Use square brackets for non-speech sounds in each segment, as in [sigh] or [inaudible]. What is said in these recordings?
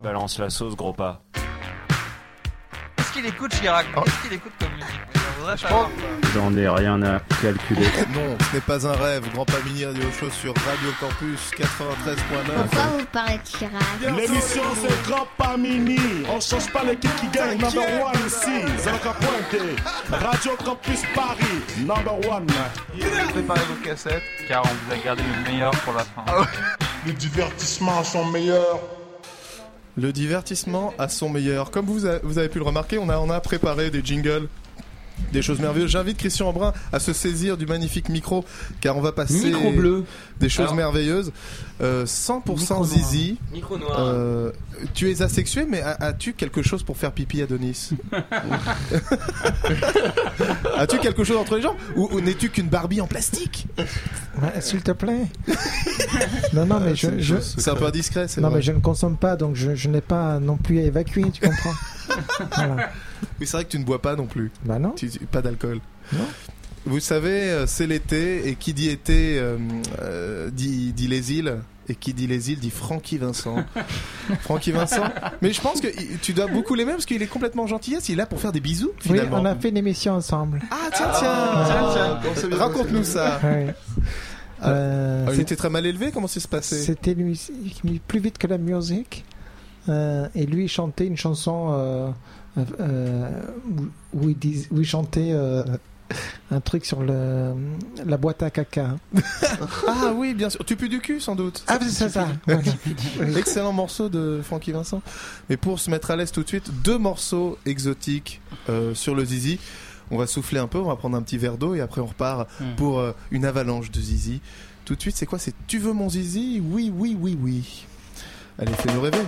Balance la sauce, gros pas. Qu'est-ce qu'il écoute, Chirac Oh. Qu'est-ce qu'il écoute comme musique. J'en ai rien à calculer. [laughs] Non, ce n'est pas un rêve. Grand pas mini radio show sur Radio Campus 93.9. Pourquoi vous parlez de Chirac L'émission c'est Grand Pas Mini. On change pas l'équipe qui gagne. Number one ici. Zalaka Pointe. Radio Campus Paris. Number one. Préparez vos cassettes, car on vous a gardé le meilleur pour la fin. Les divertissements sont meilleurs. Le divertissement à son meilleur. Comme vous, avez pu le remarquer, on a préparé des jingles. Des choses merveilleuses. J'invite Christian Embrun à se saisir du magnifique micro, car on va passer Micro bleu. des choses Alors. merveilleuses. Euh, 100% Micro noir. zizi. Micro noir. Euh, tu es asexué, mais as-tu quelque chose pour faire pipi Adonis [laughs] As-tu quelque chose entre les jambes Ou, ou n'es-tu qu'une Barbie en plastique Ouais, S'il te plaît. non, non, mais je, C'est- je, C'est un peu indiscret, c'est non, vrai. mais je ne consomme pas, donc je, je n'ai pas non plus à évacuer, tu comprends Voilà. Oui, c'est vrai que tu ne bois pas non plus. Bah non. Tu- tu- pas d'alcool. Non. Vous savez, euh, c'est l'été, et qui dit été euh, euh, dit, dit les îles, et qui dit les îles dit Francky Vincent. [laughs] Francky Vincent. Mais je pense que tu dois beaucoup l'aimer parce qu'il est complètement gentillesse, il est là pour faire des bisous Oui, on a fait une émission ensemble. Ah tiens, tiens, Tiens, tiens. Raconte-nous ça. Ouais. Euh, Ah, il était très mal élevé, comment ça se passait? C'était plus vite que la musique. Euh, et lui, il chantait une chanson euh, euh, où, où il dis- où il chantait euh, un truc sur le, la boîte à caca. [laughs] Ah oui, bien sûr. Tu pues du cul sans doute. Ah, c'est ça, ça. [laughs] Excellent morceau de Frankie Vincent. Mais pour se mettre à l'aise tout de suite, deux morceaux exotiques euh, sur le zizi. On va souffler un peu, on va prendre un petit verre d'eau et après on repart Hmm. pour euh, une avalanche de zizi. Tout de suite, c'est quoi? C'est Tu veux mon zizi? Oui, oui, oui, oui. Allez, fais-nous rêver.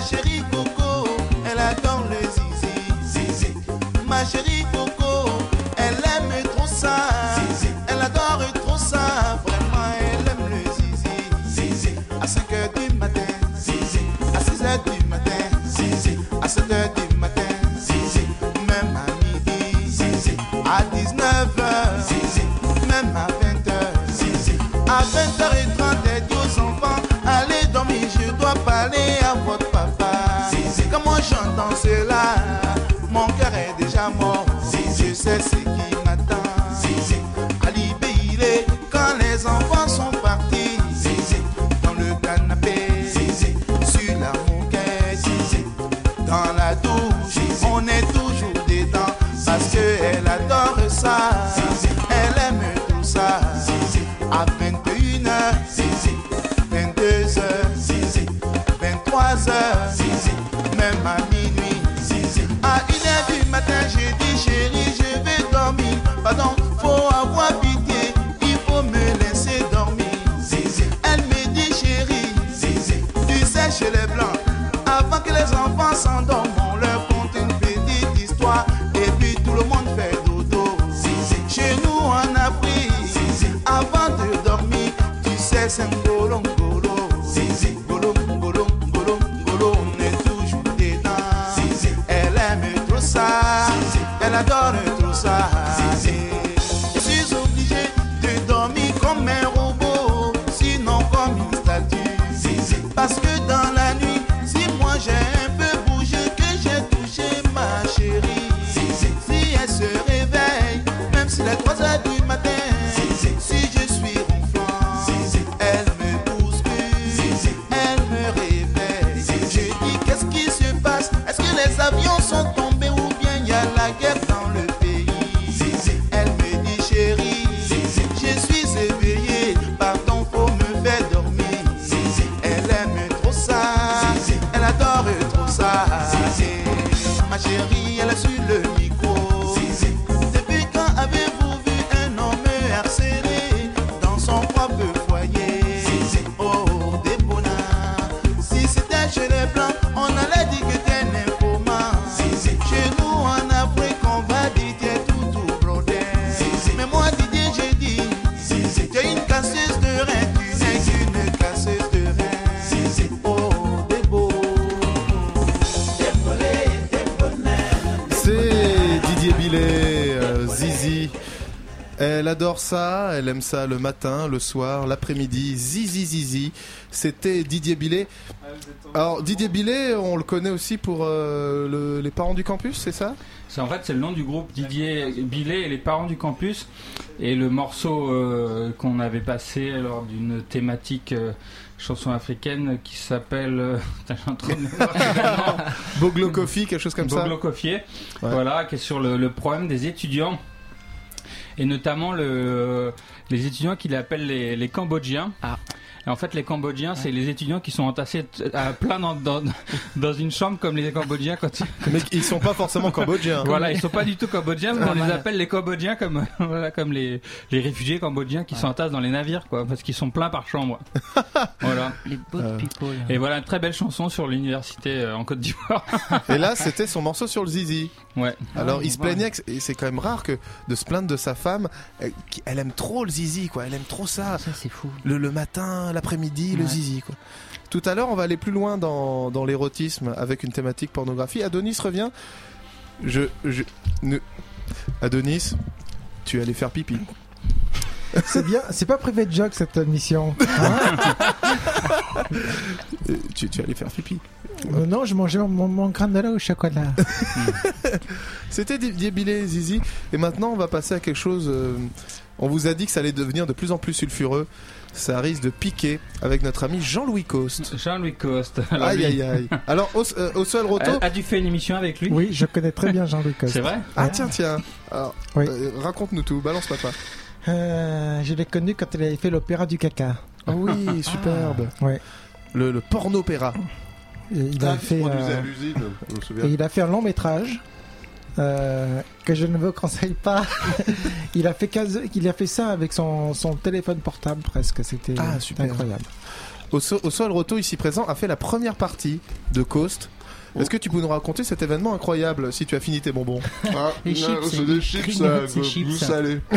Ma chérie Coco, elle adore le zizi. zizi. Ma chérie Coco, si elle aime ça le matin, le soir, l'après-midi, Zizi Zizi. C'était Didier Billet. Alors Didier Billet, on le connaît aussi pour euh, le- les parents du campus, c'est ça? C'est en fait c'est le nom du groupe Didier Billet et les parents du campus et le morceau euh, qu'on avait passé lors d'une thématique euh, chanson africaine qui s'appelle euh. [laughs] [laughs] Boglo Coffee, quelque chose comme ça Boglo Ouais. voilà, qui est sur le, le problème des étudiants et notamment le, les étudiants qu'il appelle les, les Cambodgiens. Et en fait, les Cambodgiens, c'est les étudiants qui sont entassés à plein dans, dans, [laughs] dans une chambre comme les Cambodgiens quand ils, [laughs] Mais ils sont pas forcément cambodgiens. voilà, ils sont pas du tout cambodgiens, mais on les appelle les Cambodgiens comme [laughs] voilà, comme les, les réfugiés cambodgiens qui s'entassent dans les navires, quoi, parce qu'ils sont pleins par chambre. voilà. Les boat Euh. people. Et voilà une très belle chanson sur l'université euh, en Côte d'Ivoire. Et là, c'était son morceau sur le Zizi. Ouais. Alors, Ah, il se plaignait, que- c'est quand même rare que de se plaindre de sa femme, euh, elle aime trop le Zizi, quoi. Elle aime trop ça. Ça, c'est fou. Le, le matin, l'après-midi, le. Zizi, quoi. Tout à l'heure, on va aller plus loin dans, dans l'érotisme avec une thématique pornographie. Adonis revient. Je, je, ne- Adonis, tu es allé faire pipi. C'est bien, c'est pas privé de joke cette mission. Euh, tu, tu es allé faire pipi. Euh, non, je mangeais mon, mon granola au chocolat. [laughs] C'était Billet, Zizi. Et maintenant, on va passer à quelque chose. euh, on vous a dit que ça allait devenir de plus en plus sulfureux. Ça risque de piquer avec notre ami Jean-Louis Coste. Jean-Louis Coste. Alors, Aïe lui, aïe aïe. [laughs] Alors, au, euh, au sol roto. a- As-tu fait une émission avec lui Oui, je connais très bien Jean-Louis [laughs] Coste. C'est vrai Ah tiens, tiens. Alors, Oui. euh, raconte-nous tout. Balance papa. Euh, je l'ai connu quand il avait fait l'opéra du caca. Ah oui, superbe. Ouais. Le, le porno-opéra. Et il a fait. euh, l'usine, je me souviens. Et il a fait un long métrage euh, que je ne vous conseille pas. [laughs] il a fait 15 il a fait ça avec son, son téléphone portable presque. C'était Ah, c'était super. incroyable. au, so- au sol roto ici présent, a fait la première partie de Coast. Est-ce que tu peux nous raconter cet événement incroyable si tu as fini tes bonbons Ah, Les chips, c'est des chips, ça, goût chips. salé. [laughs]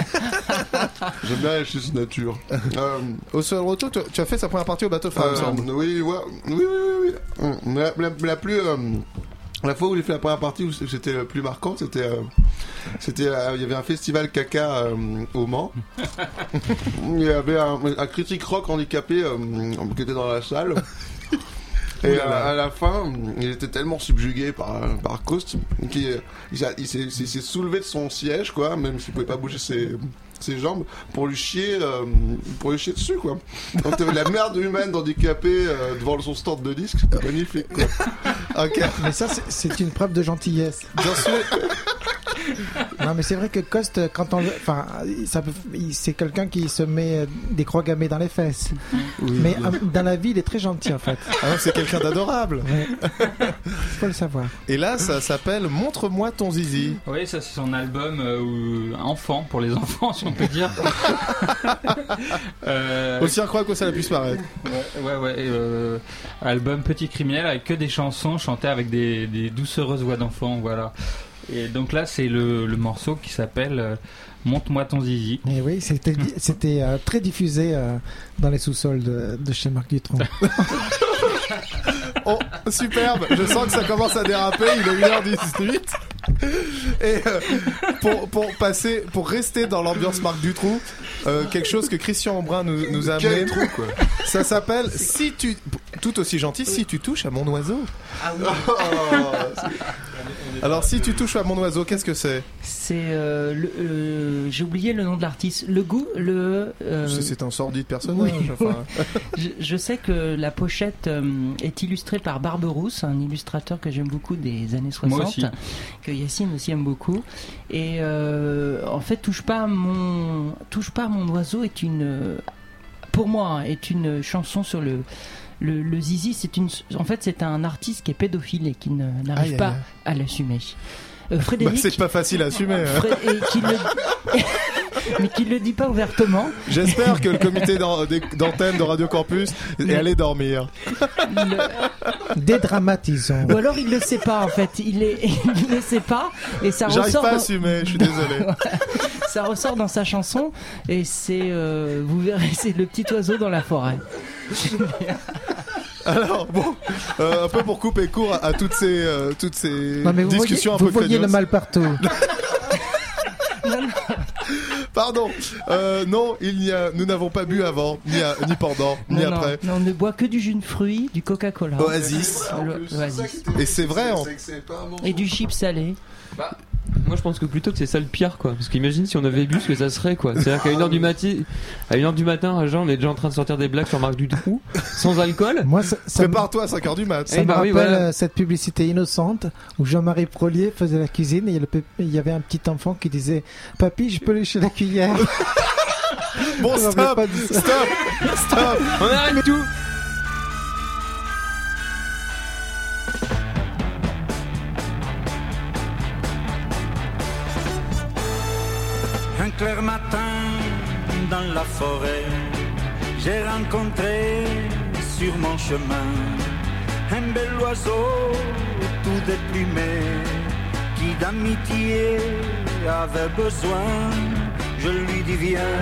J'aime bien les chips nature. Euh, Au sol roto, tu, tu as fait sa première partie au bateau Euh, semble. oui, ouais, oui, oui, oui, oui. Hum, La, la- la plus, euh, la fois où j'ai fait la première partie où c'était le plus marquant, c'était, euh, c'était, euh, il y avait un festival caca euh, au Mans. [laughs] il y avait un, un critique rock handicapé euh, qui était dans la salle. Et à, à la fin, il était tellement subjugué par, par Coast qu'il il, s'est- il s'est il s'est soulevé de son siège, quoi, même s'il pouvait pas bouger ses, ses jambes, pour lui chier, euh, pour lui chier dessus, quoi. Donc t'avais la merde humaine handicapée euh, devant son stand de disques, c'était magnifique, quoi. [laughs] Ok. Mais ça, c'est- c'est une preuve de gentillesse. Bien sûr. Non, mais c'est vrai que Coste, quand on, le- enfin, ça peut, il- c'est quelqu'un qui se met euh, des croix gammées dans les fesses. mais euh, dans la vie, il est très gentil en fait. Ah non, c'est quelqu'un d'adorable. Ouais. Faut le savoir. Et là, ça s'appelle Montre-moi ton zizi. Oui, ça c'est son album euh, enfant pour les enfants, si on peut dire. [laughs] Euh, Aussi incroyable que ça puisse paraître. Ouais, ouais, ouais, euh, album Petit Criminel avec que des chansons chantées avec des, des doucereuses voix d'enfants, voilà. Et donc là, c'est le, le morceau qui s'appelle euh, Monte-moi ton zizi. Et oui, c'était, [laughs] c'était euh, très diffusé euh, dans les sous-sols de, de chez Marc Dutronc. [laughs] Oh, superbe. Je sens que ça commence à déraper. Il est 1h18. Et euh, pour, pour passer, pour rester dans l'ambiance Marc Dutroux, euh, quelque chose que Christian Embrun nous, nous a amené. Quel trou, quoi. Ça s'appelle Si tu. Tout aussi gentil, si tu touches à mon oiseau. Alors, si tu touches à mon oiseau, qu'est-ce que c'est C'est euh, le- euh, j'ai oublié le nom de l'artiste. Le goût, le. euh, C'est- un sordide personnage. oui, enfin. [laughs] je, je sais que la pochette euh, est illustrée par Barberousse, un illustrateur que j'aime beaucoup des années 60, Moi aussi. que Yacine aussi aime beaucoup. Et euh, en fait, touche pas à mon touche pas à mon oiseau est une pour moi est une chanson sur le le, le zizi, c'est une, en fait, c'est un artiste qui est pédophile et qui ne- n'arrive aïe, pas à l'assumer. Euh, Bah, Frédéric, c'est pas facile à assumer. hein. Fré- et qui le... [laughs] mais qui le dit pas ouvertement. J'espère que le [laughs] comité d'antenne de Radio Campus est allé dormir. Le- [laughs] Dédramatisons. Ou alors il le sait pas en fait, il est, il le sait pas et ça J'arrive ressort, pas à dans, assumer, je suis désolé. ça ressort dans sa chanson et c'est, euh, vous verrez, c'est le petit oiseau dans la forêt. [laughs] Alors bon, euh, un peu pour couper court à, à toutes ces, euh, toutes ces Non, mais vous voyez, discussions vous un peu voyez le mal partout. [laughs] Pardon, euh, non, il n'y a, nous n'avons pas bu avant, ni, à- ni pendant, ni Non, après. non, on ne boit que du jus de fruits, du Coca-Cola. Oasis. Oasis. Et c'est vrai, bon- Et du chip salé. Moi je pense que plutôt que c'est ça le pire quoi. Parce qu'imagine si on avait bu ce que ça serait quoi. C'est-à-dire qu'à 1h du matin, à 1h du matin, à Jean, on est déjà en train de sortir des blagues sur Marc Dutroux, sans alcool. Moi, ça, prépare-toi à 5h du mat. ça Eh me bah oui, rappelle voilà. euh, cette publicité innocente où Jean-Marie Prolier faisait la cuisine et il y avait un petit enfant qui disait Papy, je peux lécher la cuillère. Bon, [laughs] stop, ça. stop, stop. On arrête tout clair matin dans la forêt, j'ai rencontré sur mon chemin un bel oiseau tout déplumé qui d'amitié avait besoin. Je lui dis viens,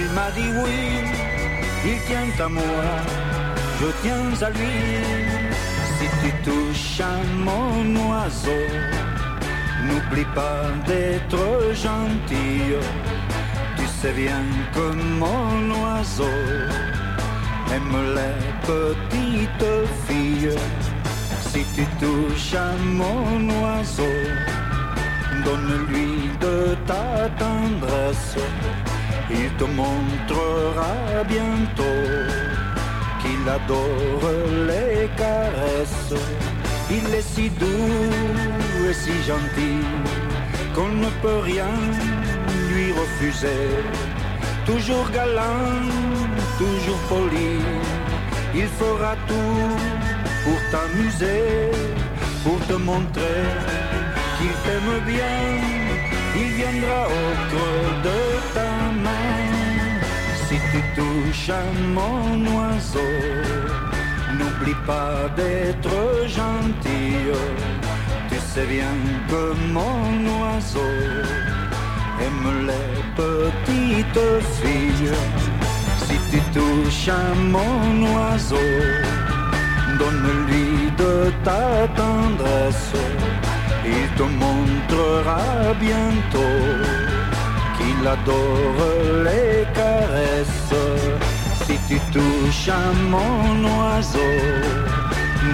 il m'a dit oui, il tient à moi, je tiens à lui. Si tu touches à mon oiseau, N'oublie pas d'être gentil. Tu sais bien que mon oiseau aime les petites filles. Si tu touches à mon oiseau, donne-lui de ta tendresse. Il te montrera bientôt qu'il adore les caresses. Il est si doux et si gentil qu'on ne peut rien lui refuser. Toujours galant, toujours poli, il fera tout pour t'amuser, pour te montrer qu'il t'aime bien. Il viendra au creux de ta main. Si tu touches à mon oiseau, n'oublie pas d'être gentil. Tu sais bien que mon oiseau aime les petites filles. Si tu touches à mon oiseau, donne-lui de ta tendresse. Il te montrera bientôt qu'il adore les caresses. Tu touches à mon oiseau,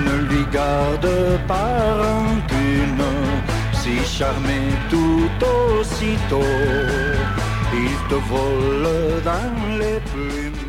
ne lui garde pas rancune. Si charmé tout aussitôt, il te vole dans les plumes.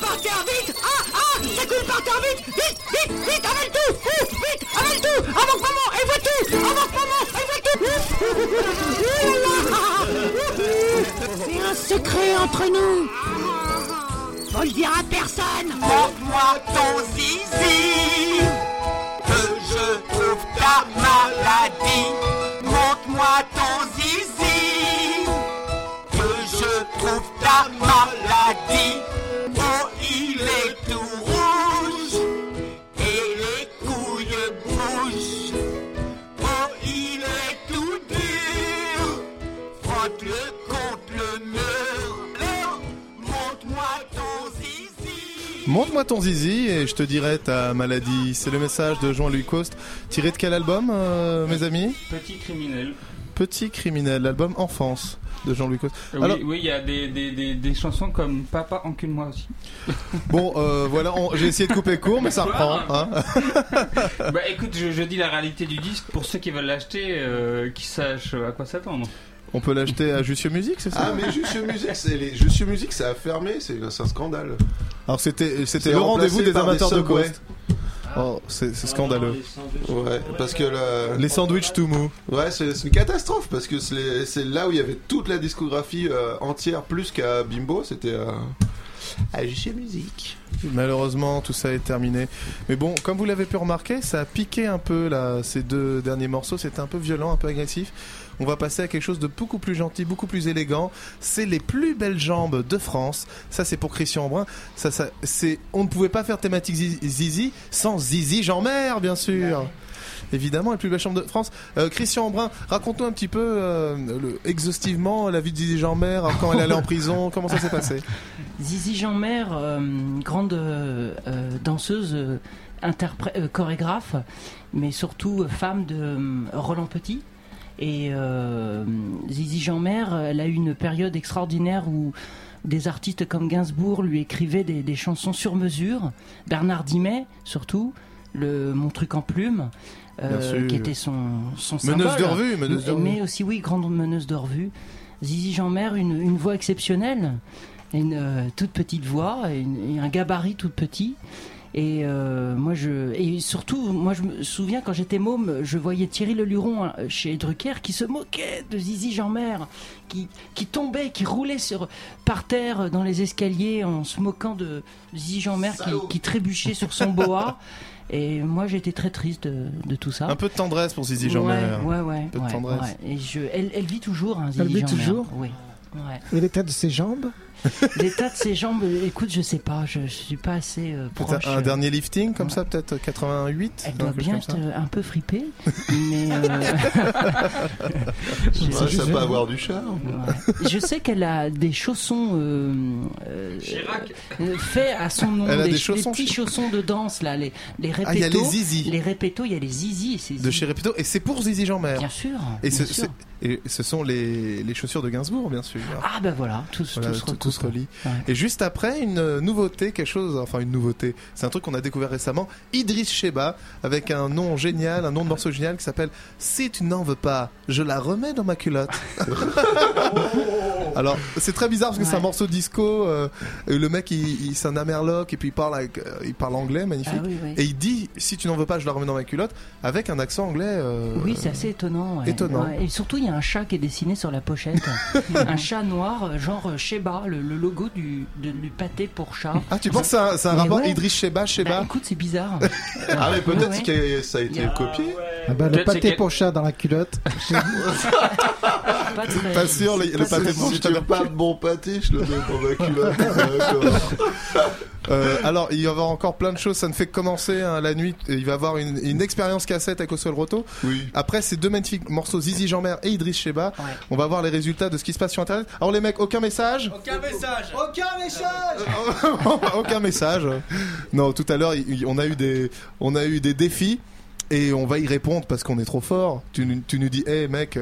Par terre, vite. Ah, ah, c'est cool par terre, vite, vite, vite, vite, avale tout. Vite, avale tout. Avant que maman, elle voit tout. Avant que maman, elle voit tout. C'est un secret entre nous. Faut le dire à personne. Montre-moi ton zizi, que je trouve ta maladie. Montre-moi ton zizi, que je trouve ta maladie. Oh, il est Montre-moi ton zizi et je te dirai ta maladie. C'est le message de Jean-Louis Coste. Tiré de quel album, euh, mes amis Petit criminel. Petit criminel, l'album Enfance de Jean-Louis Coste. Oui, Alors, oui, il y a des, des, des, des chansons comme Papa encule-moi aussi. [laughs] bon, euh, voilà, on- j'ai essayé de couper court, mais ça reprend. hein. [laughs] bah écoute, je, je dis la réalité du disque pour ceux qui veulent l'acheter, euh, qui sachent à quoi s'attendre. On peut l'acheter à Jussieu Musique, c'est ça Ah, mais Jussieu Musique, c'est les Jussieu Musique, ça a fermé, c'est un scandale. Alors c'était c'était le rendez-vous des amateurs des de. Coast. Oh, c'est scandaleux. Ouais, parce que le... Les sandwichs tout mous. Ouais, c'est une catastrophe parce que c'est là où il y avait toute la discographie euh, entière, plus qu'à Bimbo, c'était euh, à Jussieu Musique. Malheureusement, tout ça est terminé. Mais bon, comme vous l'avez pu remarquer, ça a piqué un peu là. Ces deux derniers morceaux, c'était un peu violent, un peu agressif. On va passer à quelque chose de beaucoup plus gentil, beaucoup plus élégant. C'est les plus belles jambes de France. Ça, c'est pour Christian Brun. Ça, ça, c'est. On ne pouvait pas faire thématique Zizi- sans Zizi Jean-Mère, bien sûr. Évidemment, les plus belles chambres de France. Euh, Christian Embrun, raconte-nous un petit peu euh, le- exhaustivement la vie de Zizi Jean-Mère quand elle allait en prison. Comment ça s'est passé? Zizi Jean-Mère, euh, grande euh, euh, danseuse, chorégraphe, mais surtout femme de Roland Petit. Et Zizi Jean-Mère, elle a eu une période extraordinaire où des artistes comme Gainsbourg lui écrivaient des, des chansons sur mesure. Bernard Dimet, surtout, le Mon truc en plume, euh, qui était son, son Meneuse de revue, meneuse de Mais revue. aussi, oui, grande meneuse de revue. Zizi Jean-Mère, une, une voix exceptionnelle, une euh, toute petite voix, et, une- et un gabarit tout petit. Et euh, moi, je et surtout, moi, je me souviens quand j'étais môme, je voyais Thierry Leluron hein, chez Drucker qui se moquait de Zizi Jeanmer, qui qui tombait, qui roulait sur par terre dans les escaliers en se moquant de Zizi Jeanmer qui, qui trébuchait sur son boa. [laughs] Et moi, j'étais très triste de, de tout ça. Un peu de tendresse pour Zizi Jeanmer. Ouais, ouais, ouais. Un peu de ouais, tendresse. ouais. Et je, elle, elle vit toujours, hein, Zizi Elle vit toujours Oui. Ouais. Et l'état de ses jambes? L'état de ses jambes, écoute, je sais pas, je, je suis pas assez euh, proche. un dernier lifting comme ça, peut-être 88 Elle quelque doit bien être euh, un peu fripée, [laughs] mais euh, Ouais, [laughs] ça peut avoir du charme. ouais. je sais qu'elle a des chaussons euh, euh, euh, faits à son nom, Elle a des, des chaussons petits chaussons de danse là, les les répétos. Ah, il y a les zizi. Les répétos, il y a les zizi. de chez Repito et c'est pour Zizi Jeanmer. Bien sûr. Et, bien ce, sûr. c'est- et ce sont les, les chaussures de Gainsbourg, bien sûr. Ah ben voilà, tout, Voilà, tout se tout, tout se relie. Ouais. Et juste après, une euh, nouveauté, quelque chose, enfin une nouveauté, c'est un truc qu'on a découvert récemment, Idriss Sheba, avec un nom génial, un nom de morceau génial qui s'appelle Si tu n'en veux pas, je la remets dans ma culotte. [laughs] Alors, c'est très bizarre parce que c'est un morceau disco, euh, et le mec, il, il- c'est un amerloc, et puis il parle, avec, euh, il parle anglais, magnifique. Ah oui, oui. Et il dit Si tu n'en veux pas, je la remets dans ma culotte, avec un accent anglais. euh, Oui, c'est assez étonnant. ouais. étonnant. Et surtout, il y a un chat qui est dessiné sur la pochette. [laughs] un chat noir, genre Sheba, le, le logo du, de- du pâté pour chat. Ah, tu penses que c'est un, c'est un Mais rapport ouais. Idriss Sheba, Sheba Bah, écoute, c'est bizarre. [laughs] Ah, mais peut-être Ouais, ouais. que ça a été Il y a- copié. ah bah, Le Peut-être c'est pâté quel- pour chat dans la culotte. [laughs] Pas, très- Pas sûr, le, le pâté de Si tu pas de bon pâté, je le mets dans ma culotte. [laughs] D'accord. Euh, alors, il va y avoir encore plein de choses. Ça ne fait que commencer hein, la nuit. Il va y avoir une, une expérience cassette avec Oswald Roto. Oui. Après ces deux magnifiques morceaux, Zizi Jeanmer et Idriss Sheba, Ouais. on va voir les résultats de ce qui se passe sur Internet. Alors les mecs, aucun message Aucun message Aucun message [laughs] Aucun message. Non, tout à l'heure, on a eu des, on a eu des défis. Et on va y répondre parce qu'on est trop fort. Tu, nous- tu nous dis, hé mec,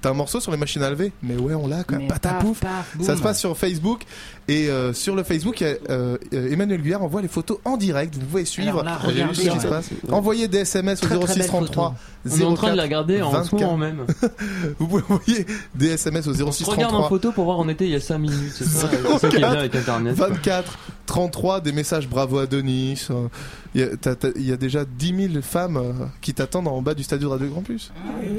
t'as un morceau sur les machines à lever Mais ouais, on l'a, quoi. Mais Patapouf. paf, paf, boum. Ça se passe sur Facebook et euh, sur le Facebook, euh, Emmanuel Guyard envoie les photos en direct. Vous pouvez suivre Alors là, ce qui regardez, se passe. Envoyez des SMS au Très, très 06 belle 33 On est en train de la 04 regarder en ce 24. moment même. [laughs] Vous pouvez envoyer des SMS au On 06 se regarde en 33 photo pour voir où on était il y a 5 minutes. C'est ça, c'est ça qui est bien avec internet. 24 33 des messages bravo à Denis. Euh, Il y, a- y déjà 10 000 femmes qui t'attendent en bas du stade de Radio Grand Plus.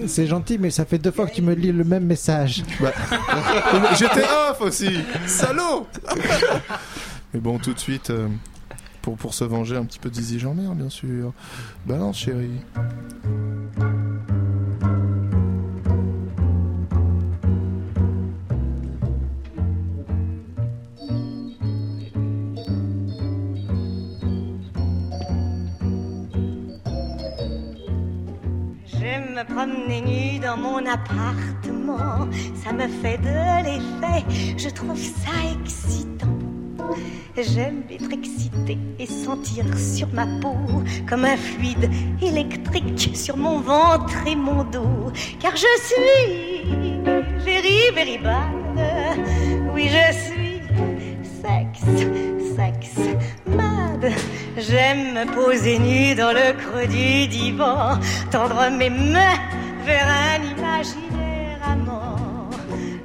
C'est gentil, mais ça fait deux fois que tu me lis le même message. Bah, [laughs] J'étais off aussi Salaud [laughs] Mais bon, tout de suite, euh, pour, pour se venger un petit peu de Zizi Jean-Mer, bien sûr. Balance, chérie. Me promener nue dans mon appartement, ça me fait de l'effet, je trouve ça excitant. J'aime être excitée et sentir sur ma peau comme un fluide électrique sur mon ventre et mon dos, car je suis very very. Oui, je suis sexe, sexe. J'aime me poser nue dans le creux du divan, tendre mes mains vers un imaginaire amant.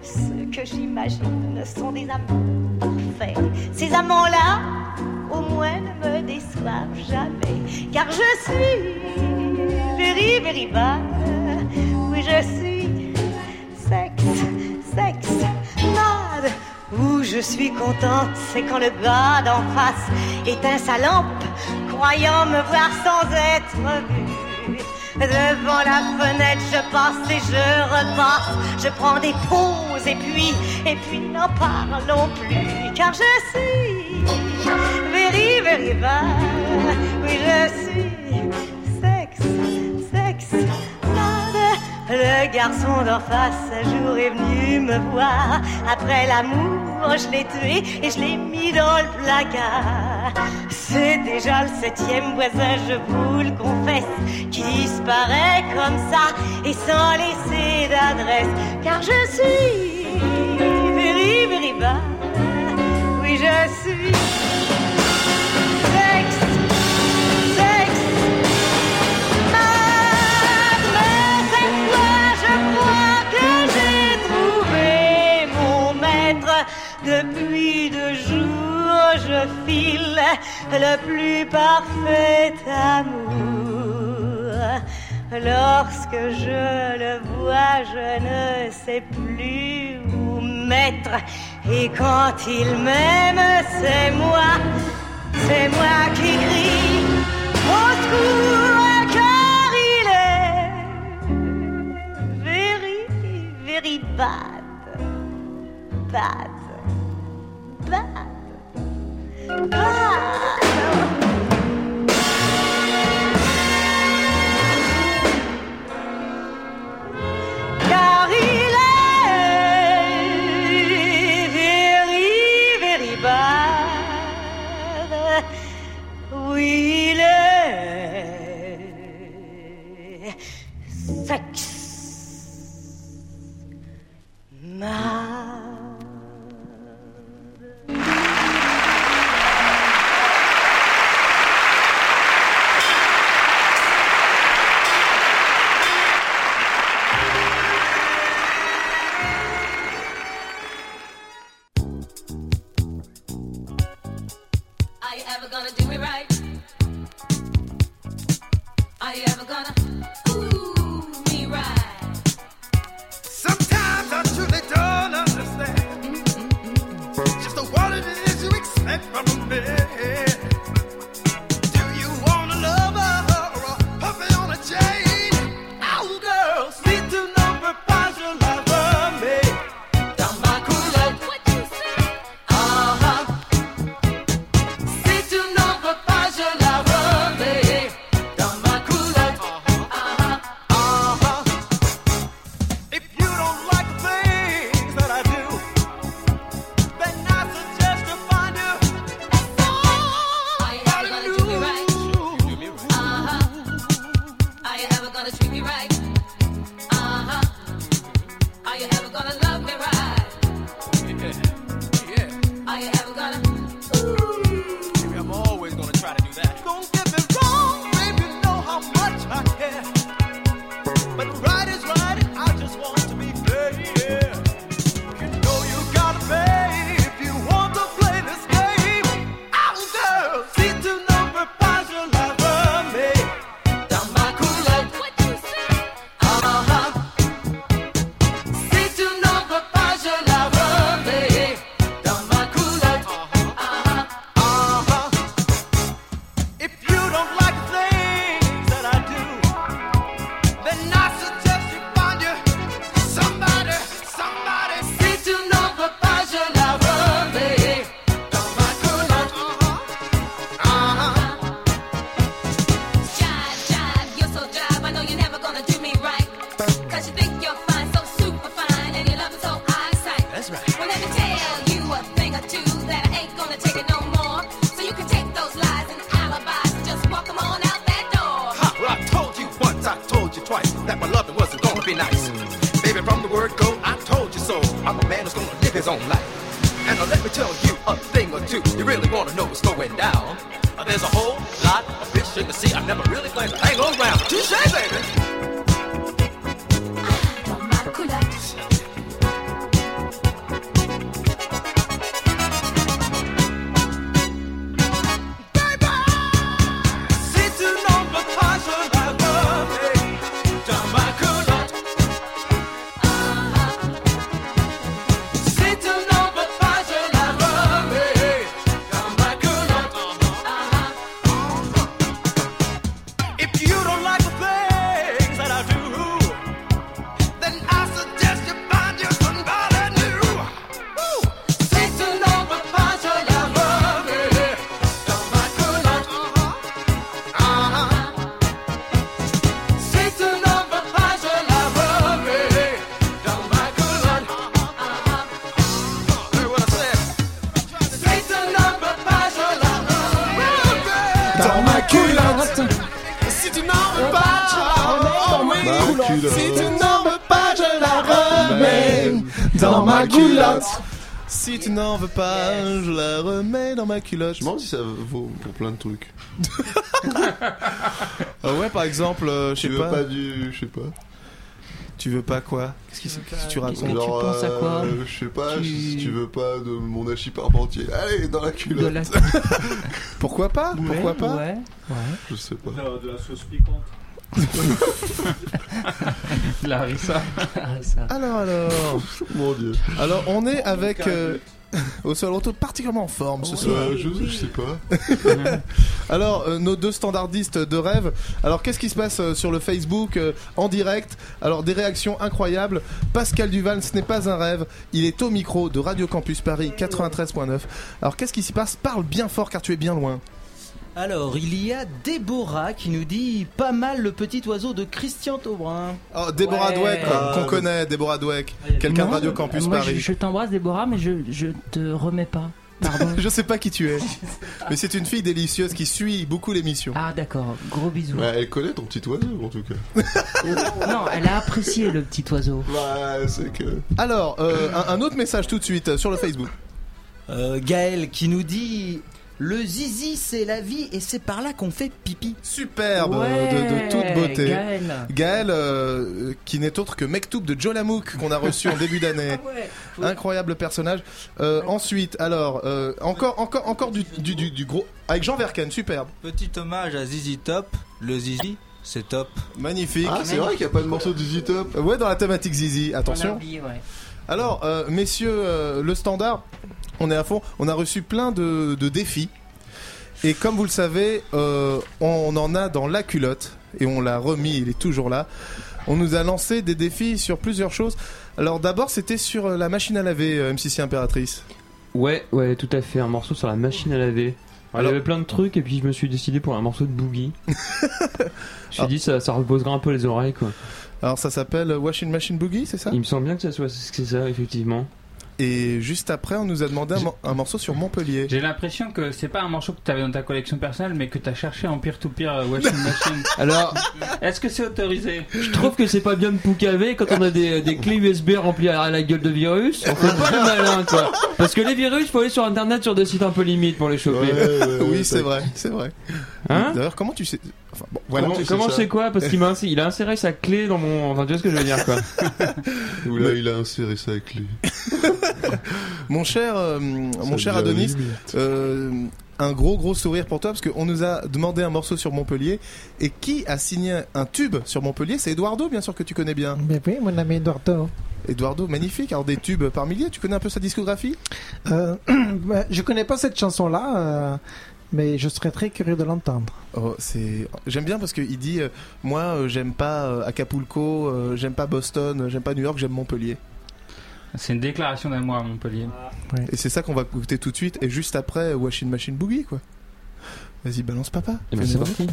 Ceux que j'imagine sont des amants parfaits. Ces amants-là, au moins, ne me déçoivent jamais, car je suis very, very bad. Oui, je suis sexe, sexe, mad. Où je suis contente, c'est quand le gars d'en face éteint sa lampe, croyant me voir sans être vu. Devant la fenêtre, je passe et je repasse, je prends des pauses et puis, et puis n'en parlons plus, car je suis very, very bad. Oui, je suis Le garçon d'en face, un jour est venu me voir. Après l'amour, je l'ai tué et je l'ai mis dans le placard. C'est déjà le septième voisin, je vous le confesse, qui disparaît comme ça et sans laisser d'adresse. Car je suis very, very. Oui, je suis Depuis deux jours, je file le plus parfait amour. Lorsque je le vois, je ne sais plus où mettre. Et quand il m'aime, c'est moi, c'est moi qui crie au secours, car il est very, very bad, bad. Gary tu n'en veux pas, je la remets dans ma culotte. Je me demande si ça vaut pour plein de trucs. [laughs] Ah ouais, par exemple, euh, je sais pas. pas du. Je sais pas. Tu veux pas quoi? Qu'est-ce que tu racontes? tu penses à quoi? Euh, je sais pas, tu... si tu veux pas de mon hachis parmentier. Allez, dans la culotte. [laughs] Pourquoi pas? Pourquoi pas? ouais. Je sais pas. De, la sauce piquante. [laughs] la harissa. Alors alors. Mon dieu. Alors on est avec au sol auto particulièrement en forme ce soir. Euh, je, je sais pas. [laughs] Alors, euh, nos deux standardistes de rêve. Alors, qu'est-ce qui se passe euh, sur le Facebook euh, en direct? Alors, des réactions incroyables. Pascal Duval, ce n'est pas un rêve. Il est au micro de Radio Campus Paris 93.9. Alors, qu'est-ce qui s'y passe? Parle bien fort car tu es bien loin. Alors, il y a Déborah qui nous dit pas mal le petit oiseau de Christian Taubrin. Oh, Déborah Ouais. Dweck, Ah, qu'on connaît, Déborah Dweck, quelqu'un de Radio Campus moi, Paris. Je, je t'embrasse, Déborah, mais je, je te remets pas. Pardon. [laughs] Je sais pas qui tu es, mais c'est une fille délicieuse qui suit beaucoup l'émission. Ah, d'accord. Gros bisous. Elle connaît ton petit oiseau en tout cas. [laughs] Non, elle a apprécié le petit oiseau. Ouais, c'est que. Alors, euh, un, un autre message tout de suite sur le Facebook. Euh, Gaël qui nous dit le zizi c'est la vie et c'est par là qu'on fait pipi. Superbe, Ouais, de, de toute beauté. Gaël. Gaël, euh, qui n'est autre que Mektoub de Joe Lamouk qu'on a reçu en début d'année. [laughs] Incroyable personnage. Euh, ensuite, alors, euh, encore, encore, encore du, du, du, du gros. Avec Jean Verken, superbe. Petit hommage à Zizi Top. Le Zizi, c'est top. Magnifique. Ah, c'est vrai qu'il n'y a pas de morceau de Zizi Top. Ouais, dans la thématique Zizi, attention. oublié, ouais. Alors, euh, messieurs, euh, le standard, on est à fond. On a reçu plein de, de défis. Et comme vous le savez, euh, on en a dans la culotte. Et on l'a remis, il est toujours là. On nous a lancé des défis sur plusieurs choses. Alors d'abord, c'était sur euh, la machine à laver, euh, MCC Impératrice. Ouais, ouais, tout à fait. Un morceau sur la machine à laver. Alors, il y avait plein de trucs et puis je me suis décidé pour un morceau de boogie. [laughs] je me suis dit ça, ça reposera un peu les oreilles quoi. Alors ça s'appelle Washing Machine Boogie, c'est ça? Il me semble bien que ça soit c'est ça effectivement. Et juste après, on nous a demandé un, mo- un morceau sur Montpellier. J'ai l'impression que c'est pas un morceau que tu avais dans ta collection personnelle, mais que tu as cherché en peer-to-peer euh, washing [laughs] machine. Alors, Est-ce que c'est autorisé? je trouve que c'est pas bien de poucaver quand on a des, des clés USB remplies à la gueule de virus. On fait pas le malin quoi. Parce que les virus, faut aller sur internet sur des sites un peu limites pour les choper. oui, c'est vrai, c'est vrai. Hein? D'ailleurs, comment tu sais Enfin, bon, voilà. comment comment c'est quoi Parce qu'il m'a inséré, il a inséré sa clé dans mon. Enfin, tu vois ce que je veux dire quoi. [laughs] Ou là, il a inséré avec lui. [laughs] Mon cher, euh, mon cher Adonis, euh, un gros gros sourire pour toi parce qu'on nous a demandé un morceau sur Montpellier et qui a signé un tube sur Montpellier? C'est Eduardo, bien sûr que tu connais bien. Mais oui, mon ami Eduardo. Eduardo, magnifique. Alors des tubes par milliers. Tu connais un peu sa discographie? Euh, [clears throat] bah, je connais pas cette chanson-là, euh, mais je serais très curieux de l'entendre. Oh, c'est j'aime bien parce qu'il dit euh, moi euh, j'aime pas euh, Acapulco, euh, j'aime pas Boston, euh, j'aime pas New York, j'aime Montpellier. C'est une déclaration d'amour à Montpellier. Et c'est ça qu'on va écouter tout de suite et juste après Washing Machine Boogie quoi. Vas-y balance papa. Et ben c'est parti.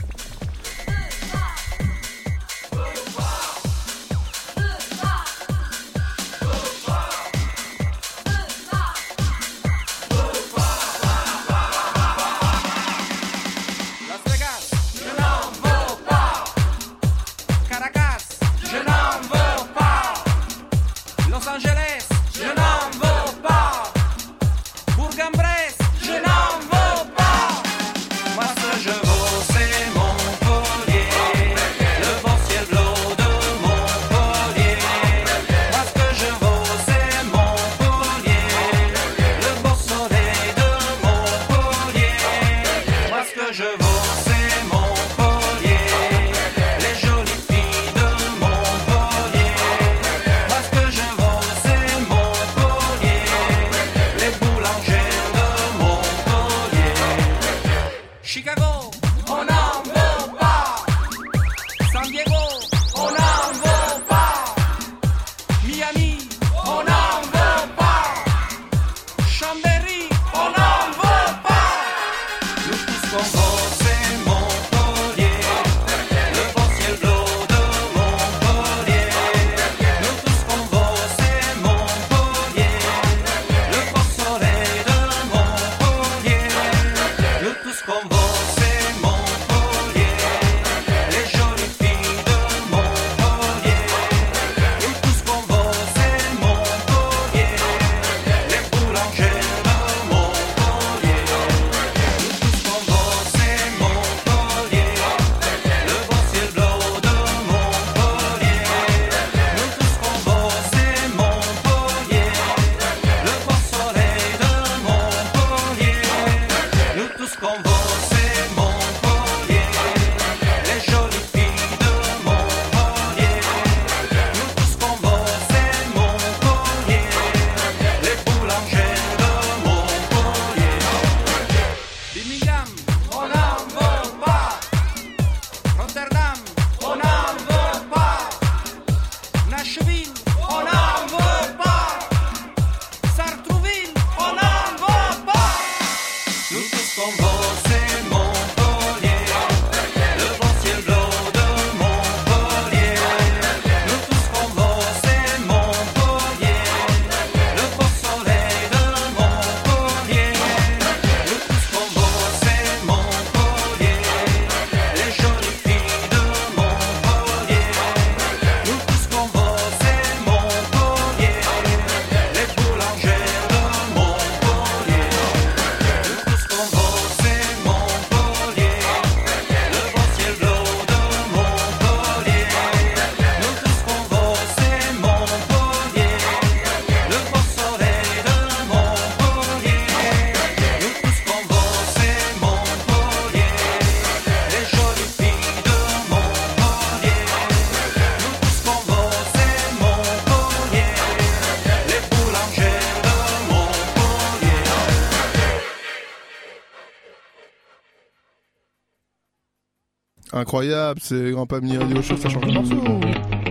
Incroyable, c'est Grand Pas Mini Radio Show, ça change le morceau.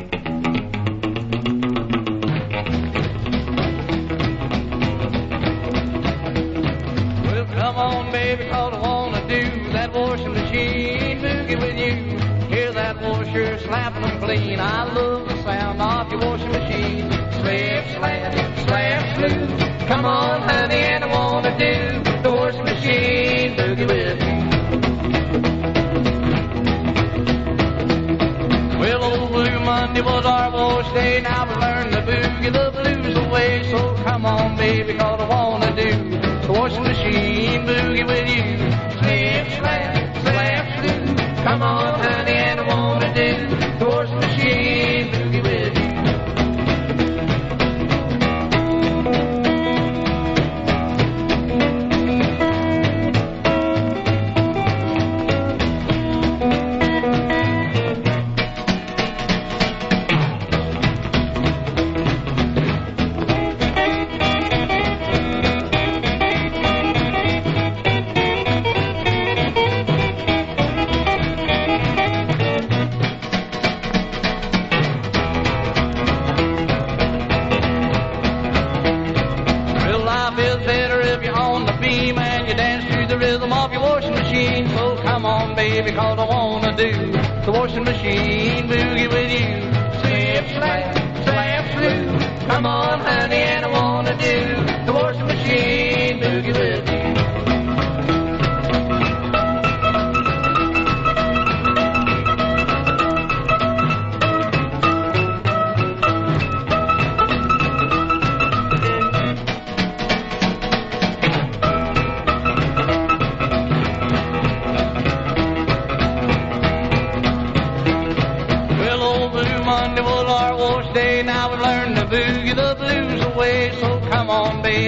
Baby, cause I wanna do the washing machine boogie with you. Slip, slap, slap, slip. Come on, honey, and I wanna do the washing machine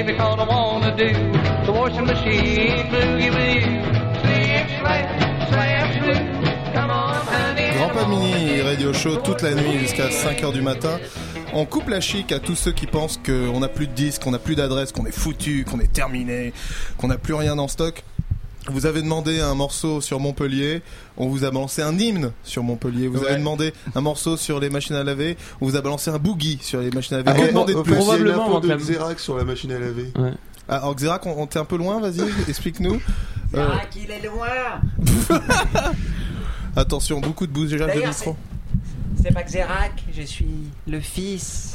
baby, cause I wanna do the washing machine boogie with you. Slip, slap, slap, slip. Come on, honey. Grand Pas Mini Radio Show toute la nuit jusqu'à 5h du matin. On coupe la chic à tous ceux qui pensent qu'on n'a plus de disques, qu'on n'a plus d'adresse, qu'on est foutu, qu'on est terminé, qu'on n'a plus rien en stock. Vous avez demandé un morceau sur Montpellier, on vous a balancé un hymne sur Montpellier. Vous Ouais. avez demandé un morceau sur les machines à laver, on vous a balancé un boogie sur les machines à laver. Ah, demander de plus Xerac sur la machine à laver. Ah, alors Xerac, on, on t'est un peu loin, vas-y, [laughs] explique-nous. Euh, il est loin [laughs] attention, beaucoup de bougeage de D'ailleurs, micro. C'est pas Xerac, je suis le fils.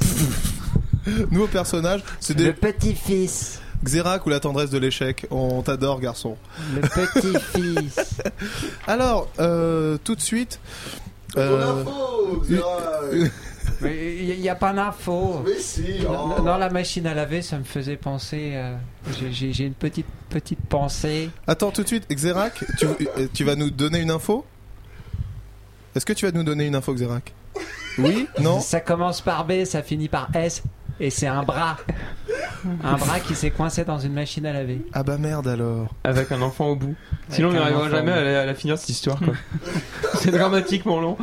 [laughs] Nouveau personnage, c'est des... Le petit-fils. Xerac ou la tendresse de l'échec? On t'adore, garçon. Le petit-fils. [laughs] Alors, euh, tout de suite. euh, il n'y a pas d'info. Mais si, Dans- oh. Dans la machine à laver, ça me faisait penser. euh, j'ai- une petite, petite pensée. Attends, tout de suite, Xerac, tu, euh, tu vas nous donner une info? Est-ce que tu vas nous donner une info, Xerac Oui? Non? Ça commence par B, ça finit par S. Et c'est un bras. Un bras qui s'est coincé dans une machine à laver. Ah bah merde alors. Avec un enfant au bout. Sinon, on n'arrivera jamais à la, à la finir cette histoire. quoi. [laughs] C'est dramatiquement long.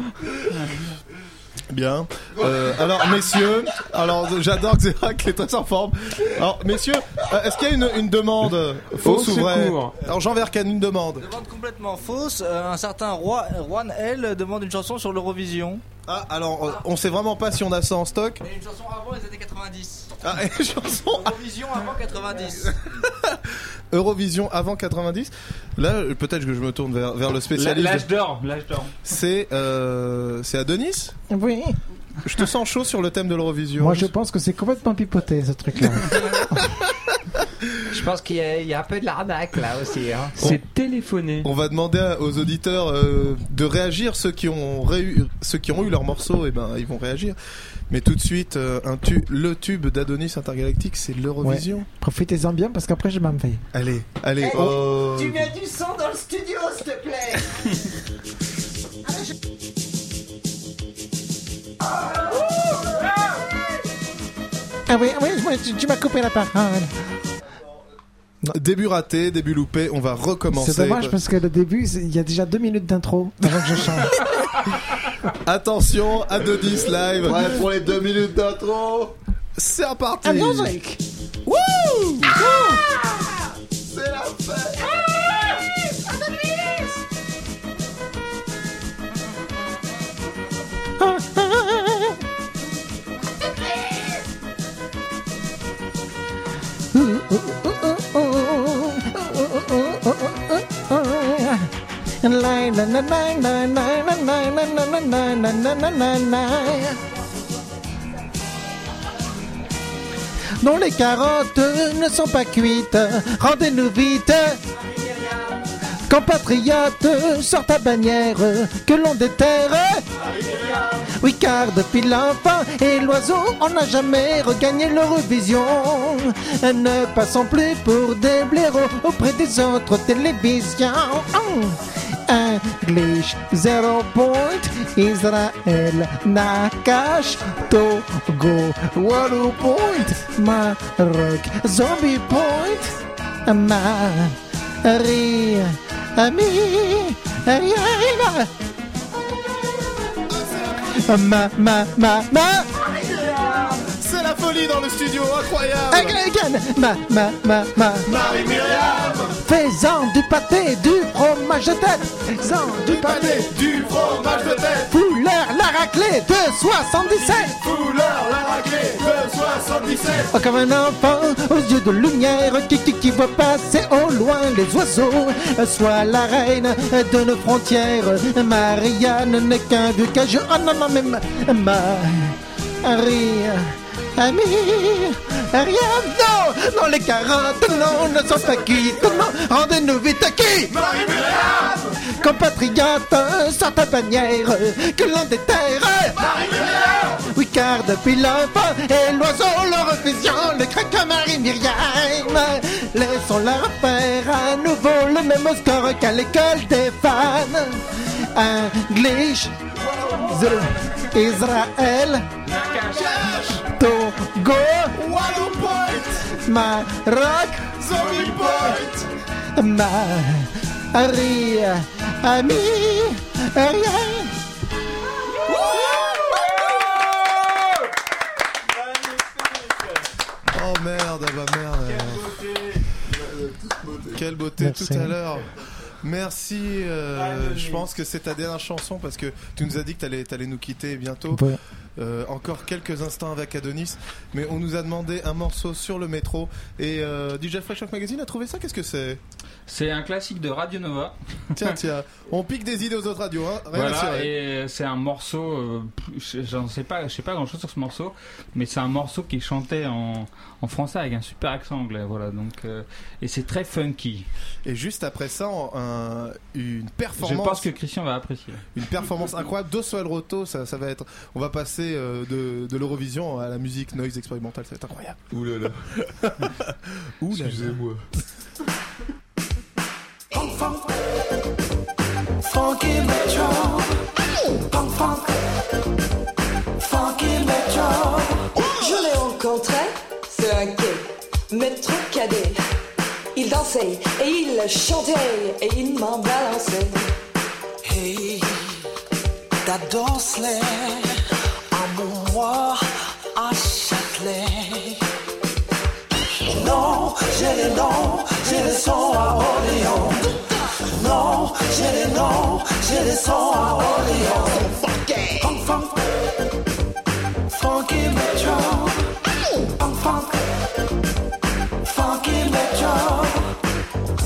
Bien. Euh, alors, messieurs, alors j'adore Xerac, il est très en forme. Alors, messieurs, euh, est-ce qu'il y a une, une demande fausse Au ou vraie. Alors, Jean Vercan, une demande. Demande complètement fausse. euh, un certain roi, Juan L demande une chanson sur l'Eurovision. Ah, alors, euh, on sait vraiment pas si on a ça en stock. Mais une chanson avant les années 90. Ah, une [laughs] chanson Eurovision avant 90. [laughs] Eurovision avant 90. Là, peut-être que je me tourne vers, vers le spécialiste. L'âge d'or, l'âge d'or. C'est euh, c'est Adonis Oui. Je te sens chaud sur le thème de l'Eurovision. Moi, je pense que c'est complètement pipoté, ce truc-là. Je pense qu'il y, a- il y a un peu de l'arnaque là aussi. hein. C'est téléphoné. On va demander à- aux auditeurs euh, de réagir. Ceux qui ont réu- ceux qui ont eu leur morceau, et ben ils vont réagir. Mais tout de suite, euh, un tu- le tube d'Adonis Intergalactique, c'est l'Eurovision. Ouais. Profitez-en bien parce qu'après, je m'en vais. Allez, allez. Oh. Tu mets du son dans le studio, s'il te plaît. [laughs] Ah oui, oui, oui, tu, tu m'as coupé la parole. Début raté, début loupé. On va recommencer. C'est dommage parce que le début, c'est- il y a déjà deux minutes d'intro avant que je chante. [laughs] Attention, Adonis live. Ouais, pour les deux minutes d'intro. C'est reparti. Ah, music Wouh Non, les carottes ne sont pas cuites. Rendez-nous vite. Compatriotes, sort ta bannière que l'on déterre. Oui, car depuis l'enfant et l'oiseau, on n'a jamais regagné l'Eurovision. Ne passons plus pour des blaireaux auprès des autres télévisions. English, zero point, Israël, Nakash, Togo, one point, Maroc, zombie point, Marie, ami, rien. Ma, ma, ma, ma. La folie dans le studio, incroyable Again, ma, ma, ma, ma. Marie-Myriam Fais-en du pâté, du fromage de tête. Fais-en du pâté, du fromage de tête. Fouleur la raclée de 77. Fouleur la raclée de 77. Oh, comme un enfant aux yeux de lumière qui, qui, qui voit passer au loin les oiseaux. Sois la reine de nos frontières. Marianne n'est qu'un vieux cageux. Oh non, non, mais ma, Marie, ami, rien, non, non, les carottes, non, ne sont pas cuites, non, rendez-nous vite à qui? Marie-Myriam Compatriotes, sort ta bannière, que l'on déterre. Marie-Myriam Oui, car depuis l'enfant et l'oiseau, l'Eurovision, le crack à Marie-Myriam. Laissons-leur faire à nouveau le même score qu'à l'école des fans. English, Israël, Togo, One point Maroc, Zombie point Marie, ami, rien. Oh merde, ah bah merde. Quelle beauté Merci. tout à l'heure. Merci. euh, je pense que c'est ta dernière chanson parce que tu nous as dit que t'allais allais nous quitter bientôt. Ouais. Euh, encore quelques instants avec Adonis, mais on nous a demandé un morceau sur le métro et euh, DJ Fresh Rock Magazine a trouvé ça. Qu'est-ce que c'est? C'est un classique de Radio Nova. Tiens, tiens, on pique des idées aux autres radios, hein Rien Voilà, et c'est un morceau, euh, je- j'en sais pas, je sais pas grand chose sur ce morceau, mais c'est un morceau qui est chanté en, en français avec un super accent anglais, voilà, donc, euh, et c'est très funky. Et juste après ça, un- une Je performance. pense que Christian va apprécier. Une performance incroyable d'Oswald Roto, ça, ça va être. On va passer euh, de, de l'Eurovision à la musique noise expérimentale, ça va être incroyable. Ouh là là. [laughs] Ouh là. Excusez-moi. Je l'ai rencontré sur un quai, métro cadet. Il dansait et il chantait et il m'a balancé. Hey, ta danse les j'ai les noms, j'ai les sons à Orléans. Non, j'ai les noms, j'ai les sons à Orléans. Funk, funk, funky metro. Funk, funk, funky metro.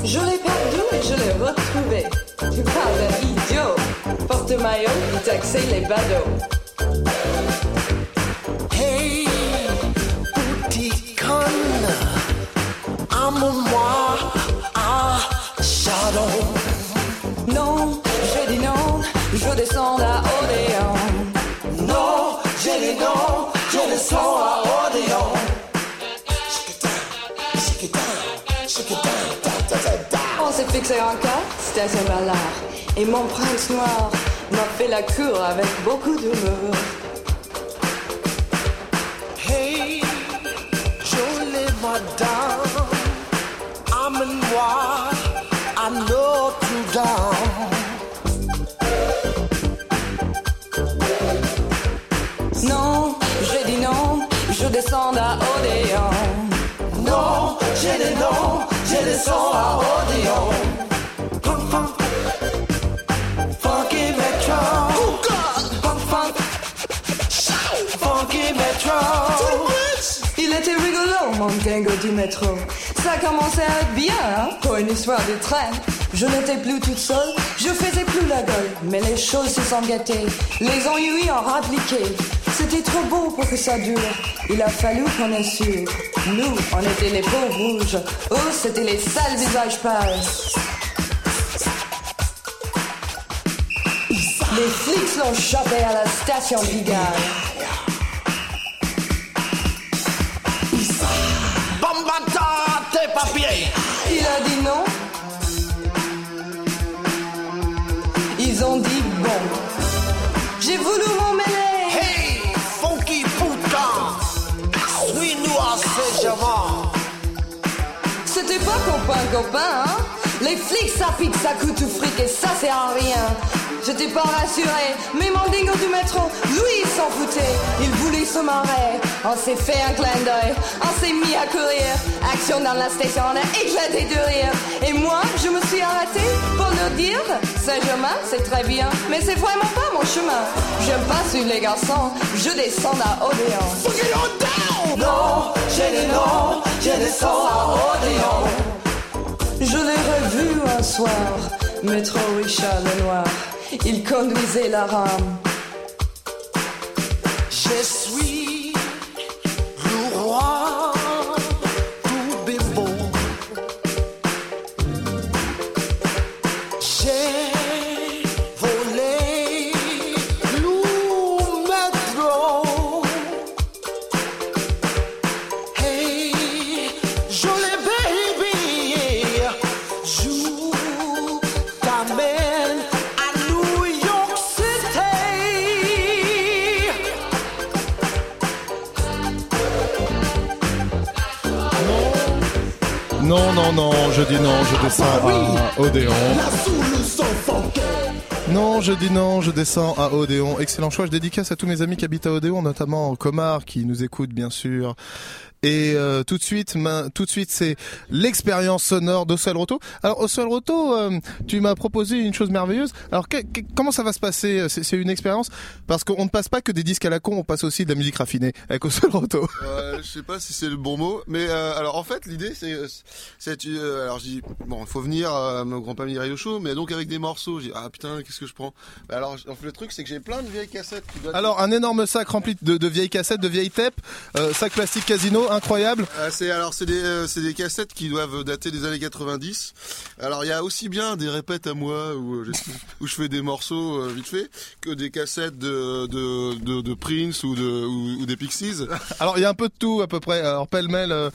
Je l'ai perdu et je l'ai retrouvé. Tu parles idiot. Porte-maillot, il taxait les badauds. Hey, sais encore, c'était un malheur. Et mon prince noir m'a fait la cour avec beaucoup d'humour. Hey, jolie madame, I'm in noir, I know you down. Non, j'ai dit non, je descends à Odéon. Non, j'ai dit non, je descends à Odéon. Du métro. Ça commençait à être bien, hein, pour une histoire de train. Je n'étais plus toute seule, je faisais plus la gueule. Mais les choses se sont gâtées, les ennuis ont rappliqué. C'était trop beau pour que ça dure. Il a fallu qu'on assure. Nous, on était les peaux rouges. Eux, c'était les sales visages pâles. Les flics l'ont chopé à la station Pigalle. Papiers. Il a dit non. Ils ont dit bon. J'ai voulu m'en mêler. Hey, funky putain. Suis-nous assez javant. C'était pas copain copain, hein Les flics ça pique, ça coûte tout fric et ça sert à rien. J'étais pas rassuré, mais mon dingo du métro, lui il s'en foutait. Il voulait se marrer. On s'est fait un clin d'œil, on s'est mis à courir. Action dans la station, on a éclaté de rire. Et moi, je me suis arrêté pour leur dire Saint-Germain, c'est très bien, mais c'est vraiment pas mon chemin. J'aime pas suivre les garçons, je descends à Odéon. Non, j'ai des noms, j'ai des sons à Odéon. Je l'ai revu un soir, métro Richard Lenoir. Il conduisait la rame. Je suis descends à Odéon. Non, je dis non, je descends à Odéon. Excellent choix. Je dédicace à tous mes amis qui habitent à Odéon, notamment Comar qui nous écoute bien sûr. Et euh, tout de suite, main- tout de suite, c'est l'expérience sonore d'Oswald Roto. Alors Oswald Roto, euh, tu m'as proposé une chose merveilleuse. Alors que- que- comment ça va se passer? C'est c'est une expérience? Parce qu'on ne passe pas que des disques à la con, on passe aussi de la musique raffinée avec Oswald Roto. Euh, je sais pas si c'est le bon mot, mais euh, alors en fait l'idée c'est, c'est euh, alors je dis bon il faut venir à mon grand ami Radio Show, mais donc avec des morceaux, dis ah putain qu'est-ce que je prends? Bah, Alors en fait, le truc c'est que j'ai plein de vieilles cassettes. Qui Alors un énorme sac rempli de, de vieilles cassettes, de vieilles tapes, euh, sac plastique casino, incroyable. Ah, c'est alors c'est des euh, c'est des cassettes qui doivent dater des années 90. Alors il y a aussi bien des répètes à moi où euh, je, [laughs] où je fais des morceaux euh, vite fait que des cassettes de de, de, de Prince ou de ou, ou des Pixies. [laughs] Alors il y a un peu de tout à peu près. Alors pêle-mêle, euh,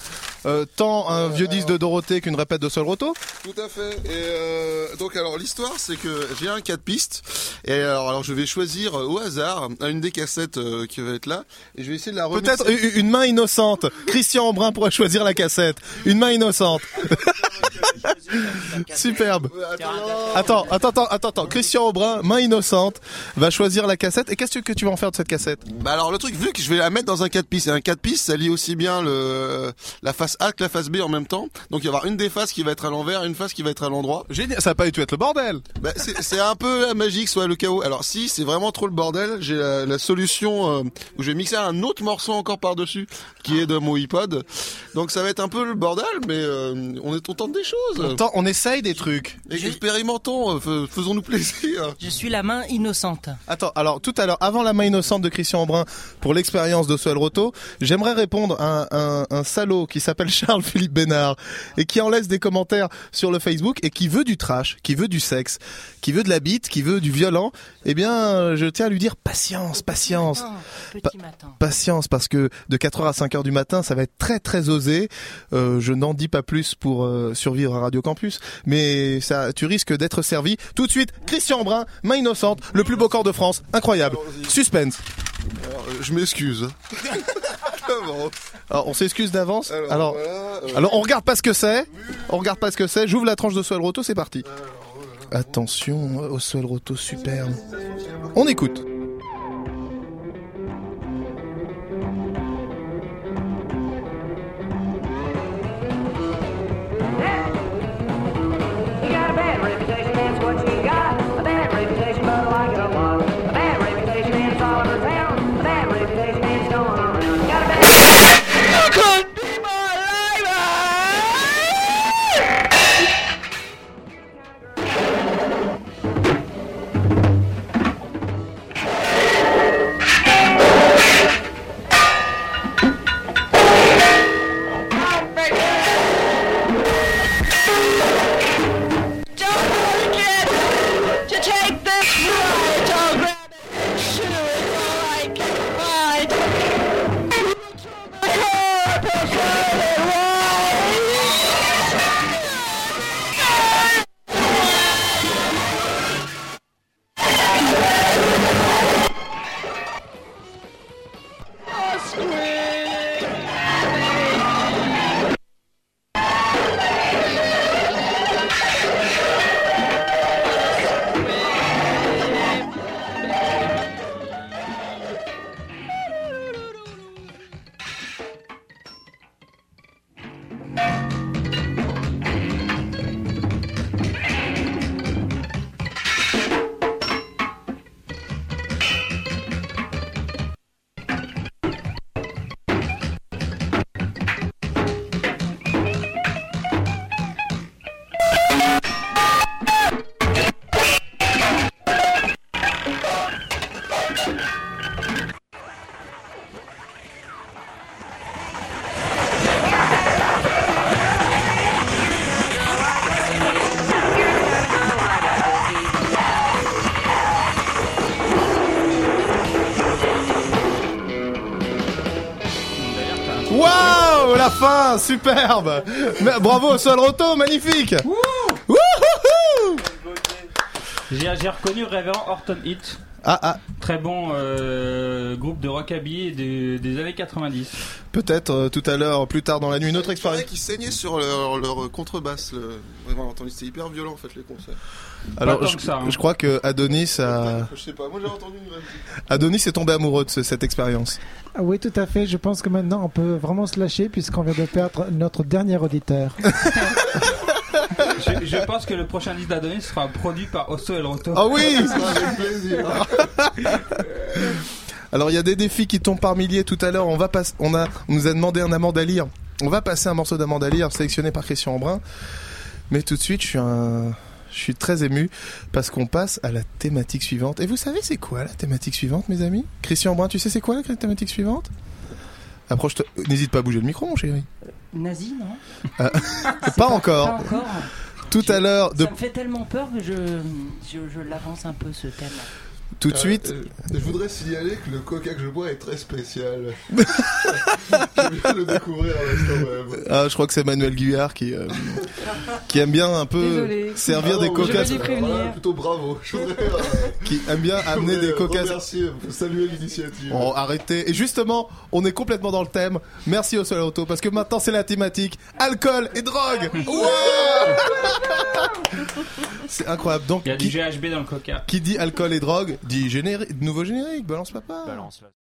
euh, tant un vieux disque de Dorothée qu'une répète de Sol Roto. Tout à fait. Et euh, donc alors l'histoire c'est que j'ai un 4 pistes et alors, alors je vais choisir euh, au hasard une des cassettes euh, qui va être là et je vais essayer de la remixer. Peut-être une main innocente. Christian Embrun pourrait choisir la cassette. Une main innocente. [laughs] Superbe. Attends, attends, attends, attends, attends. Christian Aubrin, main innocente, va choisir la cassette. Et qu'est-ce que tu vas en faire de cette cassette? Bah alors le truc vu que je vais la mettre dans un 4 pistes et un 4 pistes ça lie aussi bien le la face A que la face B en même temps. Donc il va y avoir une des faces qui va être à l'envers, une face qui va être à l'endroit. Génial, ça va pas du tout être le bordel. Bah, c'est c'est un peu la magie, soit le chaos. Alors si c'est vraiment trop le bordel, j'ai la, la solution euh, où je vais mixer un autre morceau encore par dessus qui est de mon iPod. Donc ça va être un peu le bordel, mais euh, on est on tente des choses. Attends, on essaye des trucs. Et expérimentons, euh, fais- faisons-nous plaisir. Je suis la main innocente. Attends, alors tout à l'heure, avant la main innocente de Christian Embrun pour l'expérience de Soel Roto, j'aimerais répondre à un, un, un salaud qui s'appelle [laughs] Charles-Philippe Bénard et qui en laisse des commentaires sur le Facebook et qui veut du trash, qui veut du sexe, qui veut de la bite, qui veut du violent. Eh bien, euh, je tiens à lui dire patience, patience. Pa- Patience, parce que de 4h à 5h du matin, ça va être très très osé. Euh, je n'en dis pas plus pour euh, survivre à Radio Campus, mais ça, tu risques d'être servi. Tout de suite, Christian Brun, main innocente, le plus beau corps de France, incroyable. Suspense. Alors, je m'excuse. [laughs] Comment Alors, on s'excuse d'avance. Alors, Alors, voilà, euh, alors, on regarde pas ce que c'est. On regarde pas ce que c'est. J'ouvre la tranche de Soel Roto, c'est parti. Attention au Soel Roto superbe. On écoute. Waouh, la fin, superbe. Mais Bravo, Sol Roto, magnifique. Wouhouhou. J'ai j'ai reconnu Révérend Horton Heat. Ah ah. Très bon euh, groupe de rockabilly des, des années 90. Peut-être euh, tout à l'heure, plus tard dans la nuit, une autre expérience. qu'ils saignaient sur leur, leur contrebasse. Le... Vraiment entendu, c'était hyper violent en fait les concerts. Alors, je, ça, hein. je crois que Adonis a... Je sais pas, moi j'ai entendu une. Adonis est tombé amoureux de ce- cette expérience. Ah oui, tout à fait. Je pense que maintenant on peut vraiment se lâcher puisqu'on vient de perdre notre dernier auditeur. [laughs] je, je pense que le prochain disque d'Adonis sera produit par Osso El Roto. Ah oui [laughs] Avec plaisir. [laughs] Alors il y a des défis qui tombent par milliers tout à l'heure. On va pas, on a, on nous a demandé un amande à lire. On va passer un morceau d'amande à lire sélectionné par Christian Embrun. Mais tout de suite, je suis un, je suis très ému parce qu'on passe à la thématique suivante. Et vous savez c'est quoi la thématique suivante, mes amis? Christian Embrun, tu sais c'est quoi la thématique suivante? Approche, n'hésite pas à bouger le micro, mon chéri. Nazi, non? Euh, [laughs] pas encore. Pas encore. Tout à l'heure, de, Ça me fait tellement peur que je, je, je l'avance un peu ce thème. Tout de suite. Euh, euh, je voudrais signaler que le coca que je bois est très spécial. [laughs] je viens de le découvrir à l'instant même. Ah, je crois que c'est Manuel Guyard qui, euh, qui aime bien un peu Désolé. servir Ah des coca. je vais lui prévenir. Plutôt bravo. Je voudrais, euh, Qui aime bien je amener des coca. remercier, saluer l'initiative. Oh, arrêtez. Et justement, on est complètement dans le thème. Merci au Soleil Auto parce que maintenant c'est la thématique alcool et drogue. Ouais c'est incroyable. Donc, Il y a du GHB dans le coca. qui dit alcool et drogue dit générique, nouveau générique. Balance papa. Balance.